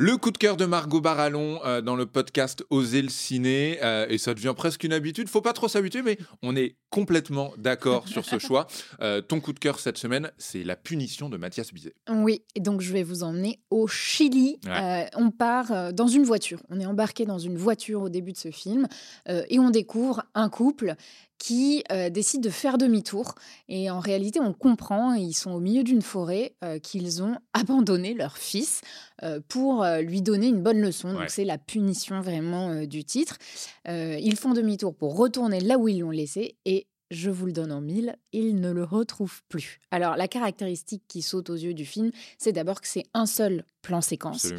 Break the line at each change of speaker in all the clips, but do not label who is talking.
Le coup de cœur de Margot Barallon euh, dans le podcast Oser le ciné. euh, et ça devient presque une habitude. Faut pas trop s'habituer, mais on est complètement d'accord sur ce choix. Euh, ton coup de cœur cette semaine, c'est La punition de Mathias Bizet.
Oui, et donc je vais vous emmener au Chili.
Ouais.
On part dans une voiture. On est embarqué dans une voiture au début de ce film et on découvre un couple qui euh, décide de faire demi-tour. Et en réalité, on comprend, ils sont au milieu d'une forêt, euh, qu'ils ont abandonné leur fils euh, pour lui donner une bonne leçon.
Ouais.
Donc c'est la punition vraiment du titre. Ils font demi-tour pour retourner là où ils l'ont laissé et je vous le donne en mille, ils ne le retrouvent plus. Alors la caractéristique qui saute aux yeux du film, c'est d'abord que c'est un seul plan séquence.
Ouais.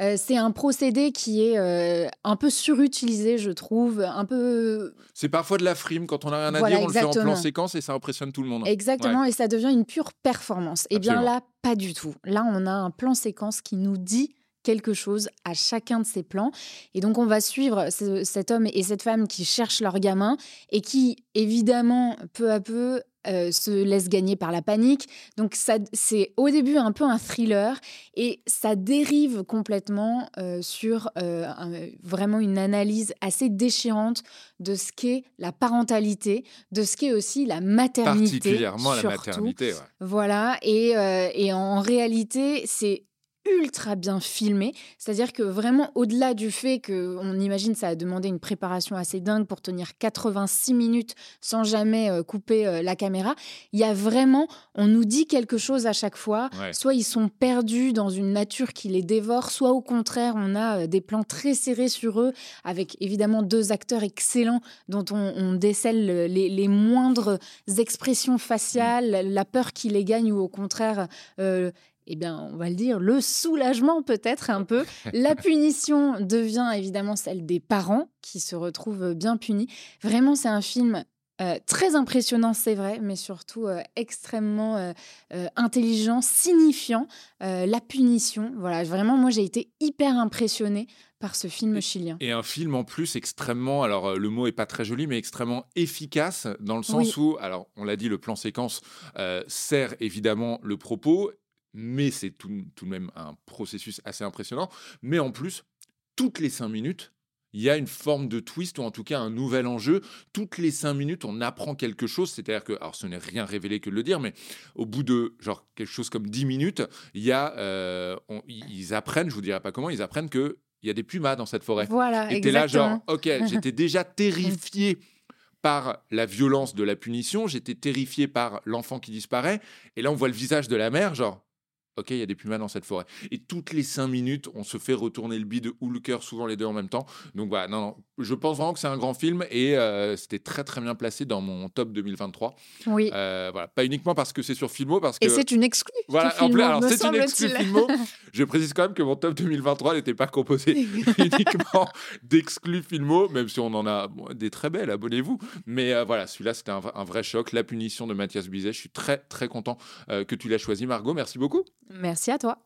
Euh, c'est un procédé qui est euh, un peu surutilisé, je trouve, un peu
C'est parfois de la frime quand on a rien à
Voilà,
dire, on le fait en plan séquence et ça impressionne tout le monde.
Exactement, et ça devient une pure performance. Et bien
Absolument.
là, pas du tout. Là, on a un plan séquence qui nous dit quelque chose à chacun de ces plans. Et donc, on va suivre ce- cet homme et cette femme qui cherchent leur gamin et qui, évidemment, peu à peu, euh, se laissent gagner par la panique. Donc, ça, c'est au début un peu un thriller et ça dérive complètement euh, sur euh, un- vraiment une analyse assez déchirante de ce qu'est la parentalité, de ce qu'est aussi la maternité.
Particulièrement la maternité. ouais.
Voilà, et, et en réalité, c'est ultra bien filmé. C'est-à-dire que vraiment, au-delà du fait qu'on imagine ça a demandé une préparation assez dingue pour tenir 86 minutes sans jamais euh, couper euh, la caméra, il y a vraiment, on nous dit quelque chose à chaque fois.
Ouais.
Soit ils sont perdus dans une nature qui les dévore, soit au contraire, on a euh, des plans très serrés sur eux, avec évidemment deux acteurs excellents dont on, on décèle le- les, les moindres expressions faciales, la peur qui les gagne ou au contraire, eh bien, on va le dire, le soulagement peut-être un peu. La punition devient évidemment celle des parents qui se retrouvent bien punis. Vraiment, c'est un film euh, très impressionnant, c'est vrai, mais surtout euh, extrêmement euh, intelligent, signifiant. La punition, voilà, vraiment, moi j'ai été hyper impressionnée par ce film chilien.
Et un film en plus extrêmement, alors le mot est pas très joli, mais extrêmement efficace dans le sens où, alors on l'a dit, le plan séquence euh, sert évidemment le propos, mais c'est tout, tout de même un processus assez impressionnant. Mais en plus, toutes les cinq minutes, il y a une forme de twist ou en tout cas un nouvel enjeu. Toutes les cinq minutes, on apprend quelque chose. C'est-à-dire que, alors ce n'est rien révélé que de le dire, mais au bout de genre quelque chose comme 10 minutes, il y a, euh, on- ils apprennent, je vous dirai pas comment, ils apprennent que il y a des pumas dans cette forêt.
Voilà,
Et t'es là, genre, ok, j'étais déjà terrifié par la violence de la punition, j'étais terrifié par l'enfant qui disparaît, et là on voit le visage de la mère, genre, ok, il y a des pumas dans cette forêt. Et toutes les cinq minutes, on se fait retourner le bide ou le cœur, souvent les deux en même temps. Donc voilà, non, non, je pense vraiment que c'est un grand film, et euh, c'était très très bien placé dans mon top 2023.
Oui.
Euh, voilà, pas uniquement parce que c'est sur Filmo, parce que...
Et c'est une exclue.
Voilà,
du
en alors c'est une exclue. Filmo. Je précise quand même que mon top 2023 n'était pas composé uniquement d'exclus Filmo, même si on en a bon, des très belles, abonnez-vous. Mais euh, voilà, celui-là, c'était un, un vrai choc. La punition de Mathias Bizet. Je suis très, très content que tu l'as choisi, Margot. Merci beaucoup.
Merci à toi.